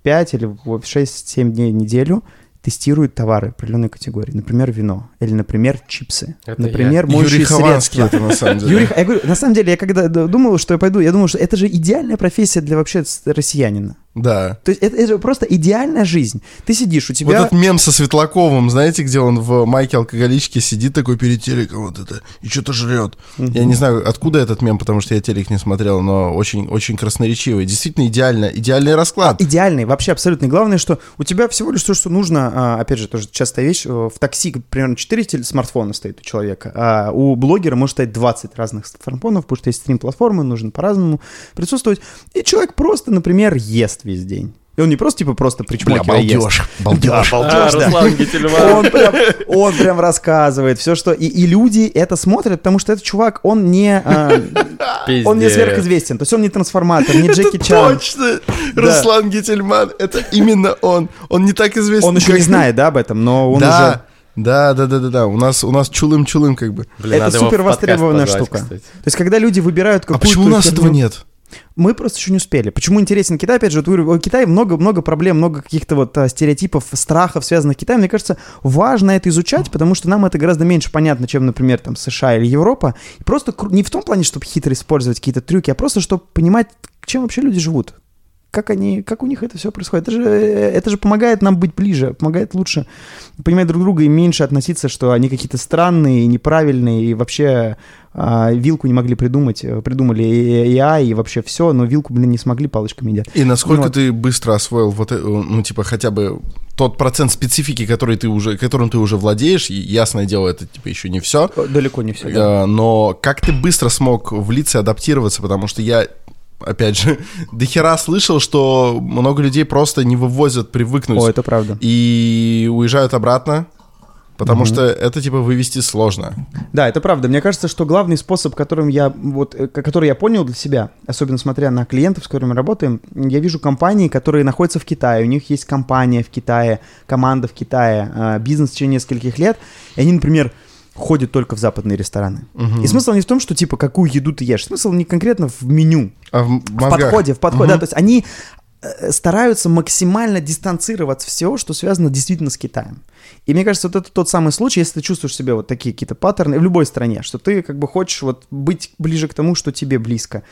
5 или 6-7 дней в неделю, тестирует товары определенной категории. Например, вино. Или, например, чипсы. Это например, Юрий моющие Хованский средства. это на самом деле. Юрий, я говорю, на самом деле, я когда думал, что я пойду, я думал, что это же идеальная профессия для вообще россиянина. Да. То есть это, это просто идеальная жизнь. Ты сидишь, у Вот тебя... этот мем со Светлаковым, знаете, где он в майке алкоголичке сидит такой перед телеком вот это и что-то жрет. Я не знаю, откуда этот мем, потому что я телек не смотрел, но очень, очень красноречивый. Действительно идеально, идеальный расклад. Идеальный, вообще абсолютно. Главное, что у тебя всего лишь то, что нужно, а, опять же, тоже частая вещь, э, в такси примерно 4 теле- смартфона стоит у человека, а у блогера может стоять 20 разных смартфонов, потому что есть стрим-платформы, нужно по-разному присутствовать. И человек просто, например, ест весь день. И он не просто, типа, просто Бля, причмокивая ест. балдеж, балдеж. А, балдеж, да. Руслан Гительман. Он прям, он прям рассказывает все, что... И, и люди это смотрят, потому что этот чувак, он не... а, он не сверхизвестен. То есть он не трансформатор, не Джеки Чан. Точно! Руслан Гительман, это именно он. Он не так известен. Он еще не знает, да, об этом, но он да, уже... да, да, да, да, да. У нас, у нас чулым-чулым как бы. Блин, это супер востребованная штука. кстати. То есть, когда люди выбирают А какую-то... почему у нас херню- этого нет? Мы просто еще не успели. Почему интересен Китай? Опять же, вот у Китая много-много проблем, много каких-то вот а, стереотипов, страхов, связанных с Китаем. Мне кажется, важно это изучать, потому что нам это гораздо меньше понятно, чем, например, там США или Европа. И просто не в том плане, чтобы хитро использовать какие-то трюки, а просто, чтобы понимать, чем вообще люди живут. Как они, как у них это все происходит. Это же, э, это же помогает нам быть ближе, помогает лучше понимать друг друга и меньше относиться, что они какие-то странные, неправильные, и вообще а, вилку не могли придумать. Э, Придумали и AI, и вообще все, но вилку, блин, не смогли, палочками едят. И насколько Вот. ты быстро освоил вот, э, ну, типа, хотя бы тот процент специфики, который ты уже, которым ты уже владеешь, и ясное дело, это, типа, еще не все, Далеко не все. но как ты быстро смог влиться и адаптироваться, потому что я, опять же, [LAUGHS] до хера слышал, что много людей просто не вывозят привыкнуть О, это правда. и уезжают обратно, потому что это, типа, вывести сложно. Да, это правда. Мне кажется, что главный способ, которым я, вот, э, который я понял для себя, особенно смотря на клиентов, с которыми работаем, я вижу компании, которые находятся в Китае, у них есть компания в Китае, команда в Китае, а, бизнес в течение нескольких лет, и они, например, ходят только в западные рестораны. И смысл не в том, что, типа, какую еду ты ешь, смысл не конкретно в меню, А в, в подходе, в подходе, Мгм. да, то есть они э, стараются максимально дистанцироваться от всего, что связано действительно с Китаем. И мне кажется, вот это тот самый случай, если ты чувствуешь себе вот такие какие-то паттерны в любой стране, что ты как бы хочешь вот быть ближе к тому, что тебе близко.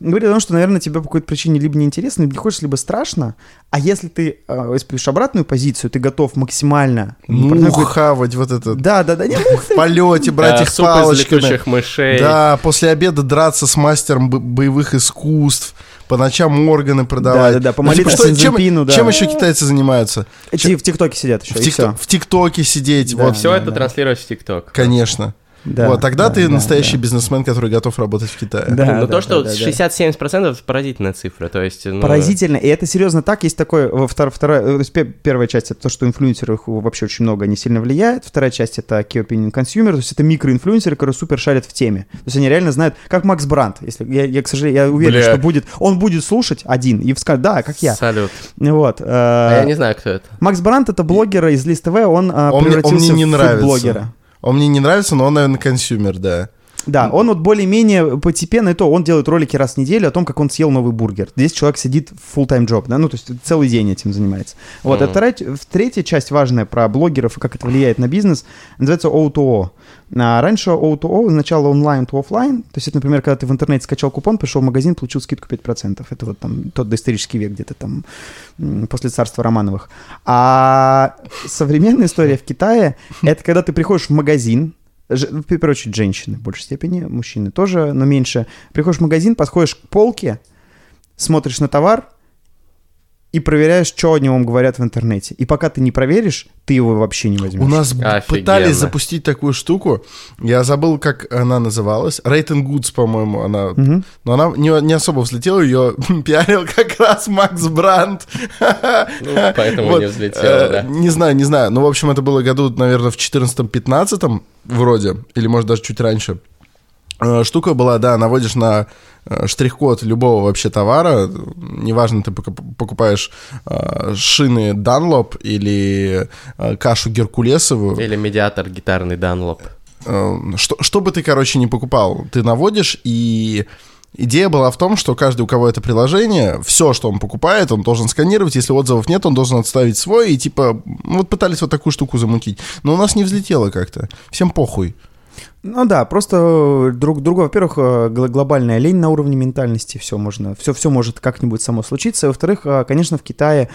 Говорит о том, что, наверное, тебе по какой-то причине либо неинтересно, либо не хочешь, либо страшно. А если ты э, исповедуешь обратную позицию, ты готов максимально... Мух хавать вот это Да, да, да, не [LAUGHS] мух в полете, брать Да, их палочками. мышей. Да, после обеда драться с мастером бо- боевых искусств, по ночам органы продавать. Да-да-да, Ну, помолиться типа, что- чем, да. чем еще китайцы занимаются? Эти в ТикТоке сидят еще, тик- в ТикТоке сидеть, Да. вот, Все да, это да. транслировать в ТикТок. конечно. Да, вот, тогда да, ты да, настоящий да. бизнесмен, который готов работать в Китае. Да. Но то, что да, да. 60-70% это поразительная цифра. То есть, ну, Поразительно. И это серьезно так. Есть такое, во втор- вторая, э, то есть пе- первая часть это то, что инфлюенсеры их вообще очень много, они сильно влияют. Вторая часть это key opinion consumer, то есть это микроинфлюенсеры, которые супер шарят в теме. То есть они реально знают, как Макс Брандт. Если я, я, к сожалению, я уверен, Бля. что будет, он будет слушать один и скажет, да, как я. Салют. Вот. э, А я не знаю, кто это. Макс Брандт это блогер из Лист ТВ, он, э, Он мне- он превратился мне не в нравится. блогера. Он мне не нравится, но он, наверное, consumer, да. Да, он вот более-менее постепенно, и то он делает ролики раз в неделю о том, как он съел новый бургер. Здесь человек сидит в full-time job, да, ну, то есть целый день этим занимается. Вот, а вторая, третья часть важная про блогеров и как это влияет на бизнес, называется O2O. А раньше O2O означало online to offline. То есть это, например, когда ты в интернете скачал купон, пришел в магазин, получил скидку 5%. Это вот там тот доисторический век где-то там после царства Романовых. А современная история в Китае — это когда ты приходишь в магазин, в первую очередь женщины в большей степени, мужчины тоже, но меньше. Приходишь в магазин, подходишь к полке, смотришь на товар и проверяешь, что о нем говорят в интернете. И пока ты не проверишь, ты его вообще не возьмешь. У нас Офигенно. пытались запустить такую штуку. Я забыл, как она называлась. Rate and Goods, по-моему, она. Мгм. Но она не, не особо взлетела, ее [LAUGHS] пиарил как раз Макс Брандт. Ну, поэтому Вот, не взлетело, э, да. Не знаю, не знаю. Ну, в общем, это было году, наверное, в 14-15 вроде, или, может, даже чуть раньше. Э, Штука была, да, наводишь на э, штрих-код любого вообще товара, неважно, ты покуп- покупаешь э, шины Dunlop или э, кашу Геркулесовую, Или медиатор гитарный Данлоп. Э, что, что бы ты, короче, не покупал, ты наводишь, и идея была в том, что каждый, у кого это приложение, все, что он покупает, он должен сканировать, если отзывов нет, он должен отставить свой, и типа, вот пытались вот такую штуку замутить. Но у нас не взлетело как-то. Всем похуй. Ну да, просто друг другу, во-первых, э, гл- глобальная лень на уровне ментальности, все можно, все, все может как-нибудь само случиться. Во-вторых, э, конечно, в Китае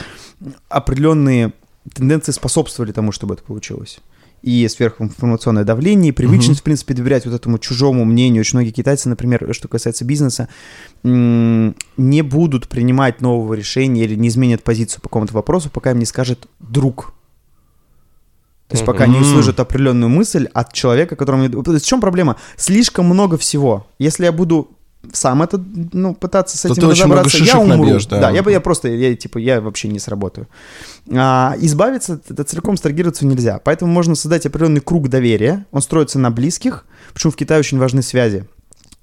определенные тенденции способствовали тому, чтобы это получилось. И сверхинформационное давление, и привычность, в принципе, доверять вот этому чужому мнению. Очень многие китайцы, например, что касается бизнеса, не будут принимать нового решения или не изменят позицию по какому-то вопросу, пока им не скажет друг. То есть пока не Мгм. услышат определенную мысль от человека, которому... То есть в чем проблема? Слишком много всего. Если я буду сам это, ну, пытаться с То этим разобраться, я умру. набьешь, да. я, бы- я просто, я, типа, я вообще не сработаю. А, избавиться, это целиком страгироваться нельзя. Поэтому можно создать определенный круг доверия. Он строится на близких. Почему в Китае очень важны связи.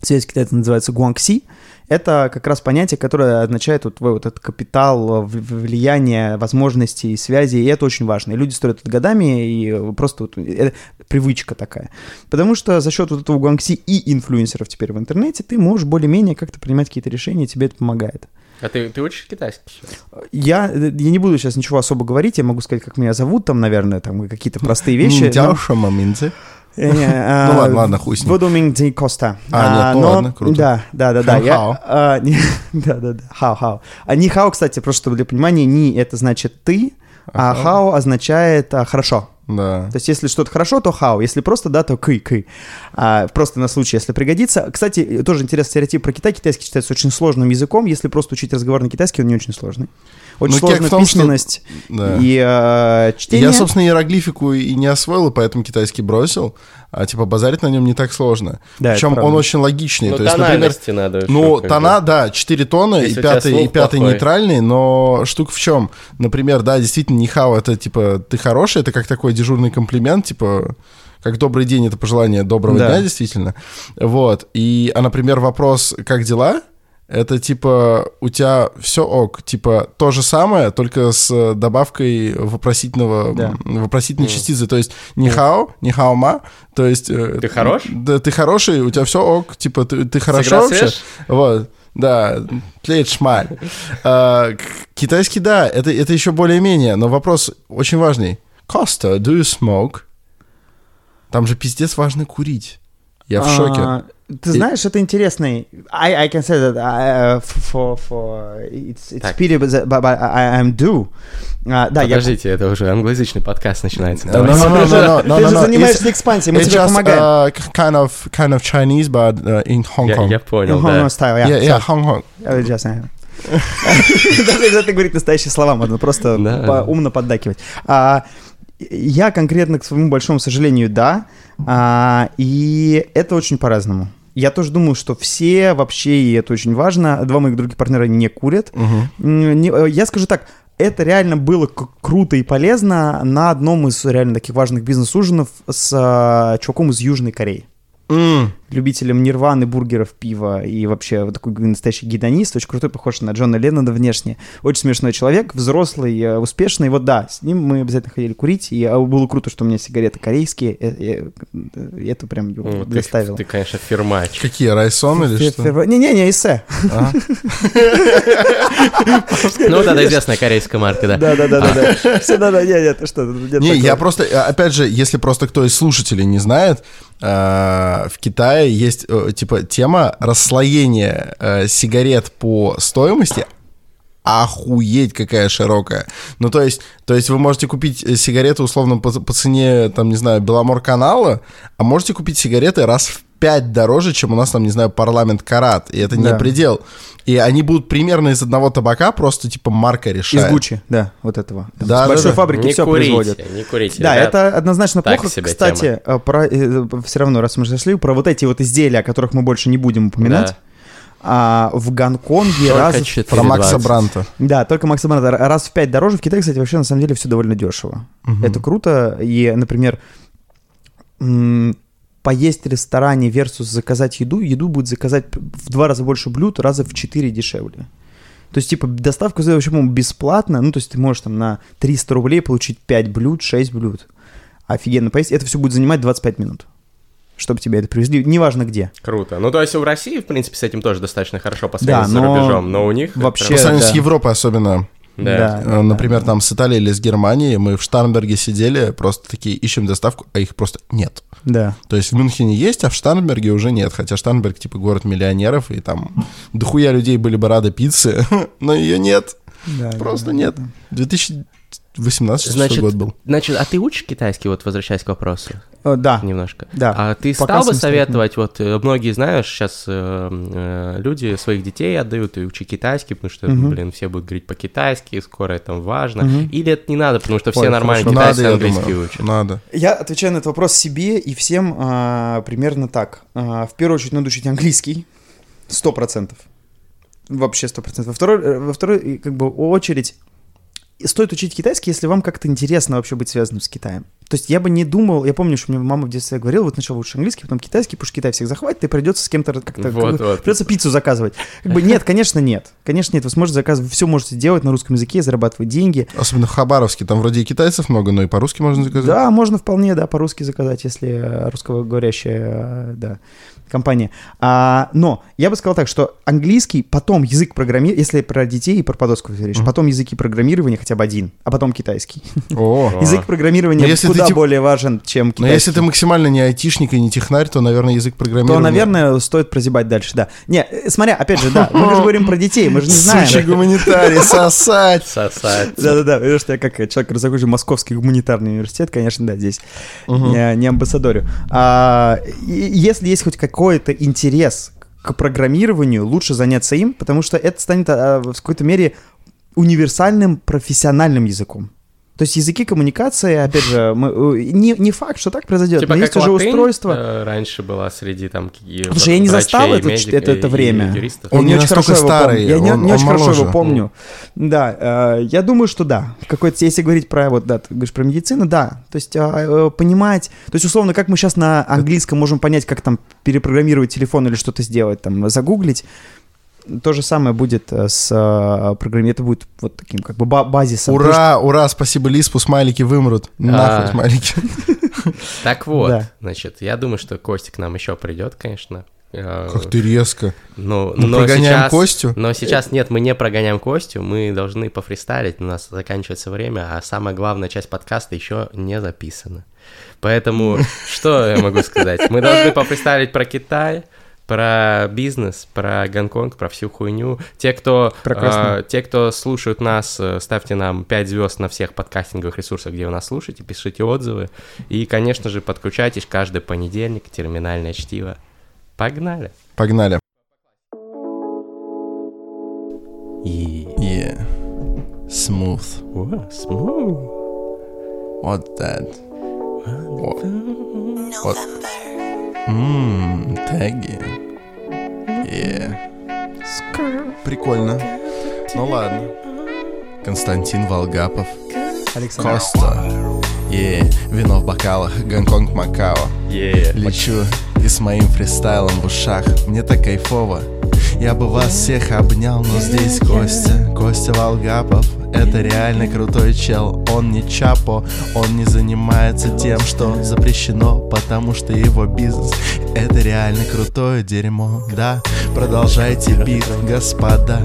Связь в Китае это называется гуангси. Это как раз понятие, которое означает вот, твой вот этот капитал, в- влияние, возможности и связи, и это очень важно. И люди строят это годами, и просто вот, это привычка такая. Потому что за счет вот этого гуангси и инфлюенсеров теперь в интернете ты можешь более-менее как-то принимать какие-то решения, тебе это помогает. А ты, ты учишь китайский сейчас? Я, э, я не буду сейчас ничего особо говорить, я могу сказать, как меня зовут, там, наверное, там какие-то простые вещи. но- Дяуша, маминцы. Не, а, Ну ладно, ладно, хуй с ним. Водоминг Ди Коста. А, нет, ну ладно, круто. Да, да, да, да. Хау я- хау. а, [LAUGHS] не- Да, да, да. Хау, хау. А ни хау, кстати, просто чтобы для понимания, ни это значит ты, а хау означает а, хорошо. Да. То есть, если что-то хорошо, то хау. Если просто да, то кы, кы. А, просто на случай, если пригодится. Кстати, тоже интересный стереотип про Китай. Китайский считается очень сложным языком. Если просто учить разговорный китайский, он не очень сложный. Очень сложная в том, что- письменность Да. и э, чтение. Я, собственно, иероглифику и не освоил, и поэтому китайский бросил. А типа базарить на нем не так сложно. Да, Причем он очень логичный. Ну, То есть, например, тональности надо. Ну, тона, да, 4 тона, и Если тебя пятый, и пятый плохой. нейтральный, но штука в чем? Например, да, действительно, нихао, это типа ты хороший, это как такой дежурный комплимент, типа как добрый день, это пожелание доброго Да. дня, действительно. Вот. И, а, например, вопрос «как дела?» Это типа у тебя все ок, типа то же самое, только с добавкой вопросительного, Да. вопросительной частицы. То есть не хао, не хао ма, то есть... э, Ты хорош? Да, ты хороший, у тебя все ок, типа ты, ты хорошо вообще. Вот, да, тлеет шмаль. А, Китайский, да, это, это еще более-менее, но вопрос очень важный. Costa, do you smoke? Там же пиздец важно курить. Я в шоке. Ты знаешь, это интересный. I, I can say that I, uh, for, for it's, it's Так. pity, but, but I, I'm due. А, да, я Подождите, это уже англоязычный подкаст начинается. No, no, no, no, no, no, Ты же занимаешься экспансией, мы тебе just помогаем. uh, kind of kind of Chinese, but uh, in Hong Я, Kong. я понял, Ну, да. ну, style, yeah. yeah, yeah, Hong Kong. uh, just, uh, Даже не обязательно говорить настоящие слова, можно просто Да. по- умно поддакивать. А, я конкретно, к своему большому сожалению, да. А, и это очень по-разному. Я тоже думаю, что все вообще, и это очень важно, два моих других партнера не курят. М, не- э, Я скажу так, это реально было круто и полезно на одном из реально таких важных бизнес-ужинов с а, чуваком из Южной Кореи. М, любителем нирваны, бургеров, пива и вообще вот такой настоящий гедонист, очень крутой, похож на Джона Леннона внешне. Очень смешной человек, взрослый, э, успешный. Вот да, с ним мы обязательно ходили курить, и а, было круто, что у меня сигареты корейские, э, э, это прям его Ну, ты, доставило. ты, конечно, фирмач. Какие, Райсон или что? Не-не-не, эссе. А? Ну, вот это известная корейская марка, да. Да-да-да. Все, да-да, не, не, ты что? нет Не, я просто, опять же, если просто кто из слушателей не знает, в Китае есть, э, типа, тема расслоения э, сигарет по стоимости, охуеть какая широкая. Ну, то есть, то есть вы можете купить э, сигареты, условно, по, по цене, там, не знаю, Беломор канала, а можете купить сигареты раз в пять дороже, чем у нас, там, не знаю, парламент Карат, и это не Да. предел. И они будут примерно из одного табака, просто, типа, марка Из решает. Гуччи, да, вот этого. Там Да, С да, большой да. фабрики Не все курите, производят. не курите. Да, ребят. это однозначно так плохо. себе Кстати, э, про, все равно, раз мы зашли, про вот эти вот изделия, о которых мы больше не будем упоминать. Да. А в Гонконге Только раз... 4,20. Про Макса Бранта. Да, только Макса Бранта раз в пять дороже. В Китае, кстати, вообще на самом деле все довольно дешево. Мгм. Это круто. И, например, поесть в ресторане versus заказать еду, еду будет заказать в два раза больше блюд, раза в четыре дешевле. То есть, типа, доставка сделана вообще, по-моему, бесплатно. Ну, то есть, ты можешь там на 300 рублей получить 5 блюд, 6 блюд. Офигенно поесть. Это все будет занимать 25 минут, чтобы тебе это привезли. Неважно где. Круто. Ну, то есть в России, в принципе, с этим тоже достаточно хорошо по Да, с но рубежом, но у них... вообще- По прям- сравнению с да. Европой особенно. Да. Э, Например, там с Италией или с Германией мы в Штарнберге сидели, просто такие ищем доставку, а их просто нет. Да. То есть в Мюнхене есть, а в Штарнберге уже нет. Хотя Штарнберг типа город миллионеров, и там дохуя людей были бы рады пиццы, [LAUGHS] но ее нет. Да Просто да, нет. да. 2018 Значит, год был. Значит, а ты учишь китайский, вот возвращаясь к вопросу Э, Да. немножко? Да. А ты Пока стал бы советовать, вот э, многие, знаешь, сейчас люди своих детей отдают и учи китайский, потому что, блин, все будут говорить по-китайски, скоро это важно. Или это не надо, потому что все Ой, нормально. Надо, китайский, английский думаю. учат. Надо. Я отвечаю на этот вопрос себе и всем а, примерно так. А, в первую очередь надо учить английский. Сто процентов. Вообще сто процентов. Во второй, э, во второй как бы, очередь стоит учить китайский, если вам как-то интересно вообще быть связанным с Китаем. То есть я бы не думал, я помню, что мне мама в детстве говорила, вот сначала учишь английский, потом китайский, потому что Китай всех захватит, и придется с кем-то как-то... как Вот, бы, вот. Придется пиццу заказывать. Как бы нет, конечно, нет. Конечно, нет. Вы сможете заказывать, все можете делать на русском языке, зарабатывать деньги. Особенно в Хабаровске. Там вроде и китайцев много, но и по-русски можно заказать. Да, можно вполне, да, по-русски заказать, если русскоговорящая, э, да, компания. А, но я бы сказал так, что английский, потом язык программирования, если про детей и про подростков речь, Мгм. потом языки программирования хотя бы один, а потом китайский. Язык программирования Но если куда ты более важен, чем Но китайский. если ты максимально не айтишник и не технарь, то, наверное, язык программирования... то, наверное, стоит прозябать дальше, да. Не, э, смотря, опять же, да, мы же говорим про детей, мы же не знаем. Сучий гуманитарий, сосать. Сосать. Да-да-да, потому что я как человек, закончил Московский гуманитарный университет, конечно, да, здесь не, амбассадорю. А, если есть хоть какой-то интерес к программированию, лучше заняться им, потому что это станет а, в какой-то мере универсальным профессиональным языком. То есть языки коммуникации, опять же, мы, э, не, не факт, что так произойдет, Типа но есть уже устройство. э, раньше была среди там Потому что я не застал это, медиков это, это время. юристов. Я Он не не очень настолько хорошо его старый. Я не, он- не он очень хорошо моложе. его помню. Да, э, я думаю, что да. Какой-то, если говорить про вот, да, ты говоришь про медицину, да. То есть а, э, понимать, то есть условно, как мы сейчас на английском можем понять, как там перепрограммировать телефон или что-то сделать, там загуглить. То же самое будет э, с э, программированием. Это будет вот таким как бы ба- базисом. Ура, ура, спасибо Лиспу, смайлики вымрут. Нахуй А. смайлики. [LAUGHS] Так вот, значит, я думаю, что Костик нам еще придет, конечно. Э, Как ты резко. Ну, Мы но прогоняем сейчас- Костю? Но сейчас нет, мы не прогоняем Костю, мы должны пофристайлить, у нас заканчивается время, а самая главная часть подкаста еще не записана. Поэтому [LAUGHS] что я могу сказать? Мы должны пофристайлить про Китай, про бизнес, про Гонконг, про всю хуйню. Те, кто, э, те, кто слушают нас, э, ставьте нам 5 звезд на всех подкастинговых ресурсах, где вы нас слушаете, пишите отзывы. И, конечно же, подключайтесь каждый понедельник, терминальное чтиво. Погнали! Погнали. И... Yeah. Smooth. О, smooth. What that? Вот. Ммм, теги. Yeah. Прикольно. Ну ладно. Константин Волгапов. Александр. Коста. Yeah. Вино в бокалах. Гонконг, Макао. Yeah. Лечу И с моим фристайлом в ушах Мне так кайфово я бы вас всех обнял, но здесь Костя Костя Волгапов это реально крутой чел. Он не чапо, он не занимается тем, что запрещено Потому что его бизнес это реально крутое дерьмо. Да, продолжайте бит, господа.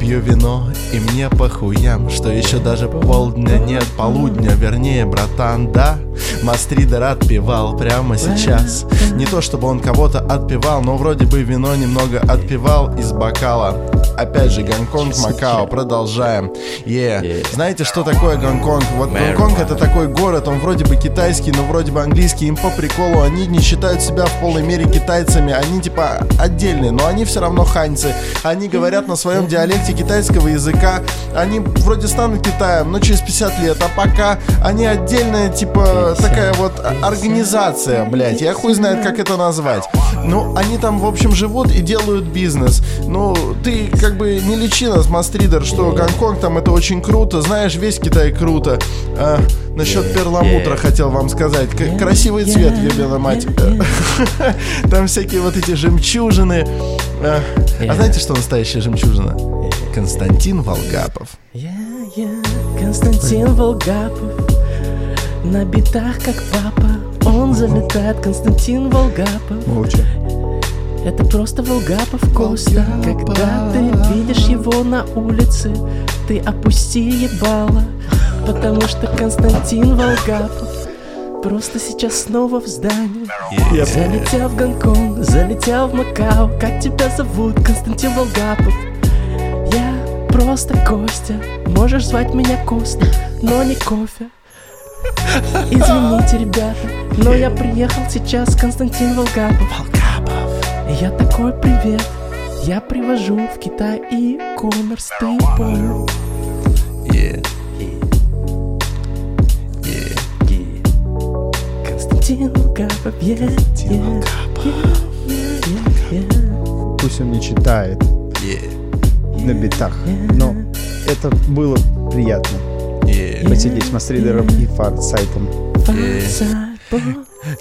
Пью вино и мне похуям Что еще даже полдня нет, полудня Вернее, братан, да? Мастридер отпевал прямо сейчас. Не то чтобы он кого-то отпевал Но вроде бы вино немного отпевал из бокала. Опять же, Гонконг, Макао, продолжаем yeah. yeah. Знаете, что такое Гонконг? Вот Гонконг это такой город, он вроде бы китайский, но вроде бы английский. Им по приколу, они не считают себя в полной мере китайцами. Они типа отдельные, но они все равно ханьцы. Они говорят на своем диалекте китайского языка. Они вроде станут Китаем, но через 50 лет. А пока они отдельная, типа, такая вот организация, блядь. Я хуй знает, как это назвать. Ну, они там, в общем, живут и делают бизнес. Ну, ты как бы не лечи нас, Мастридер, что Гонконг там это очень круто, знаешь, весь Китай круто. А, насчет перламутра хотел вам сказать. К- красивый цвет, ебена мать. [LAUGHS] Там всякие вот эти жемчужины. А, а знаете, что настоящая жемчужина? Константин Волгапов. Константин Волгапов На битах как папа Он залетает Константин Волгапов Молча. Это просто Волгапов Коста Когда ты видишь его на улице Ты опусти ебало Потому что Константин Волгапов Просто сейчас снова в здании. Залетел в Гонконг, залетел в Макао. Как тебя зовут? Константин Волгапов. Я просто Костя. Можешь звать меня Коста, но не кофе. Извините, ребята, но я приехал сейчас Константин Волгапов я такой привет, я привожу в Китай и коммерс, ты понял? Yeah. Константин yeah, yeah, yeah, yeah, Пусть он не читает Yeah. на битах, но это было приятно. Yeah. Посидеть с Мастридером и Фарсайтом. Фарсайт,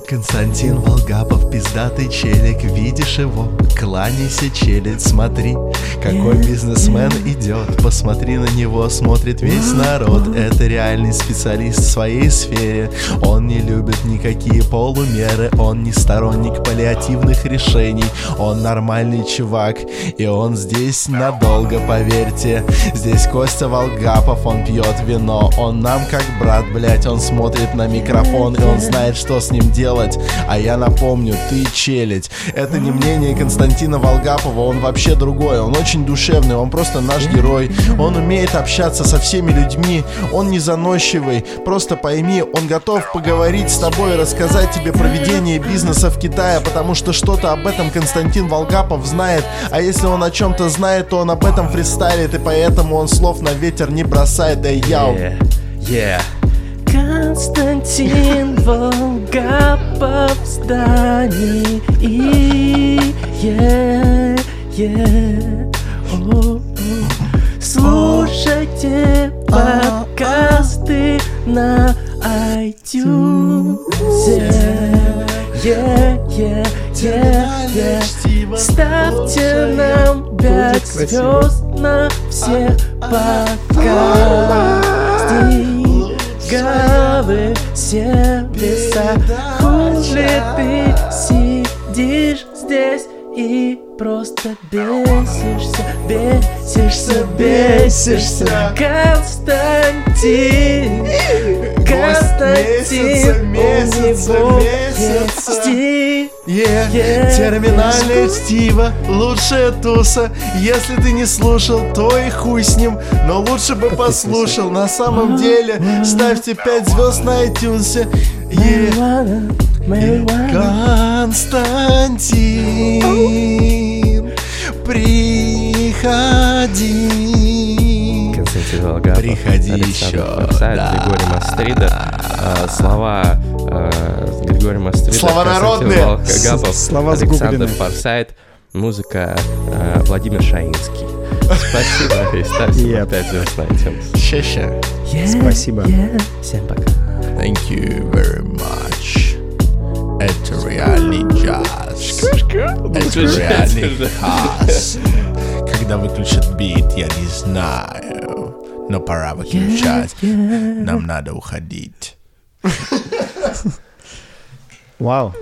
Константин Волгапов, пиздатый челик, видишь его? Кланяйся, челик, смотри, какой бизнесмен идет, посмотри на него, смотрит весь народ, это реальный специалист в своей сфере, он не любит никакие полумеры, он не сторонник паллиативных решений, он нормальный чувак, и он здесь надолго, поверьте, здесь Костя Волгапов, он пьет вино, он нам как брат, блять, он смотрит на микрофон, и он знает, что с ним делать, а я напомню, ты челядь. Это не мнение Константина Волгапова, он вообще другой, он очень душевный, он просто наш герой, он умеет общаться со всеми людьми, он не заносчивый, просто пойми, он готов поговорить с тобой и рассказать тебе про ведение бизнеса в Китае, потому что что-то об этом Константин Волгапов знает, а если он о чем-то знает, то он об этом фристайлит, и поэтому он слов на ветер не бросает, эй, яу. Yeah. Yeah. Константин Волгапов в здании. И о, о. Слушайте подкасты на iTunes. yeah, yeah, yeah, yeah. Ставьте нам пять звезд на всех подкастинговых сервисах Хули ты сидишь здесь и просто бесишься, бесишься, бесишься? Константин, Константин, у него есть Yeah. Yeah. Терминальное чтиво, лучшая туса Если ты не слушал, то и хуй с ним Но лучше бы послушал На самом деле, ставьте 5 звезд на iTunes Yeah. Marijuana Константин, приходи Константин Волгапов, Приходи Александр еще, Форсайт, да. Григорий Мастридер. А, слова Григорий Мастридер, Слова народные. Волгапов, С- слова Александр. Форсайт, музыка а, Владимир Шаинский. Спасибо, [LAUGHS] и ставьте Yep. нам 5 звезд на iTunes. Ща-ща Yeah, Спасибо. yeah. Всем пока Thank you very much Это реальный джаз Это реальный [LAUGHS] хас. Когда выключат бит, я не знаю. Но пора выключать. Нам надо уходить. [LAUGHS] Wow.